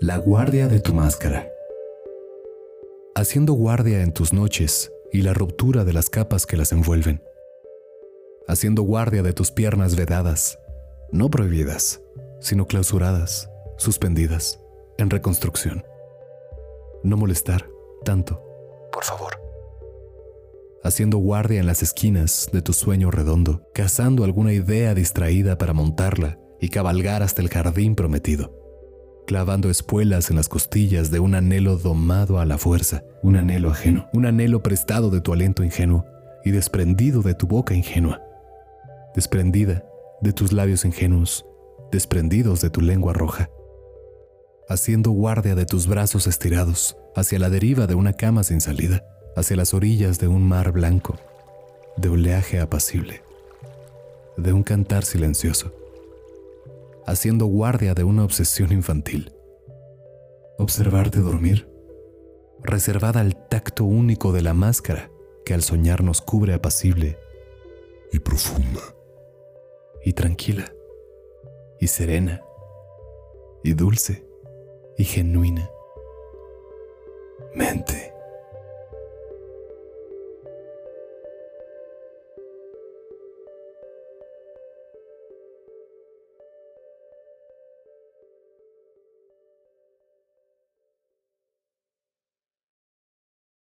La guardia de tu máscara. Haciendo guardia en tus noches y la ruptura de las capas que las envuelven. Haciendo guardia de tus piernas vedadas, no prohibidas, sino clausuradas, suspendidas, en reconstrucción. No molestar tanto, por favor. Haciendo guardia en las esquinas de tu sueño redondo, cazando alguna idea distraída para montarla y cabalgar hasta el jardín prometido, clavando espuelas en las costillas de un anhelo domado a la fuerza, un anhelo ajeno, un anhelo prestado de tu aliento ingenuo y desprendido de tu boca ingenua, desprendida de tus labios ingenuos, desprendidos de tu lengua roja, haciendo guardia de tus brazos estirados hacia la deriva de una cama sin salida, hacia las orillas de un mar blanco, de oleaje apacible, de un cantar silencioso haciendo guardia de una obsesión infantil. Observarte dormir, reservada al tacto único de la máscara que al soñar nos cubre apacible y profunda, y tranquila, y serena, y dulce, y genuina. Mente.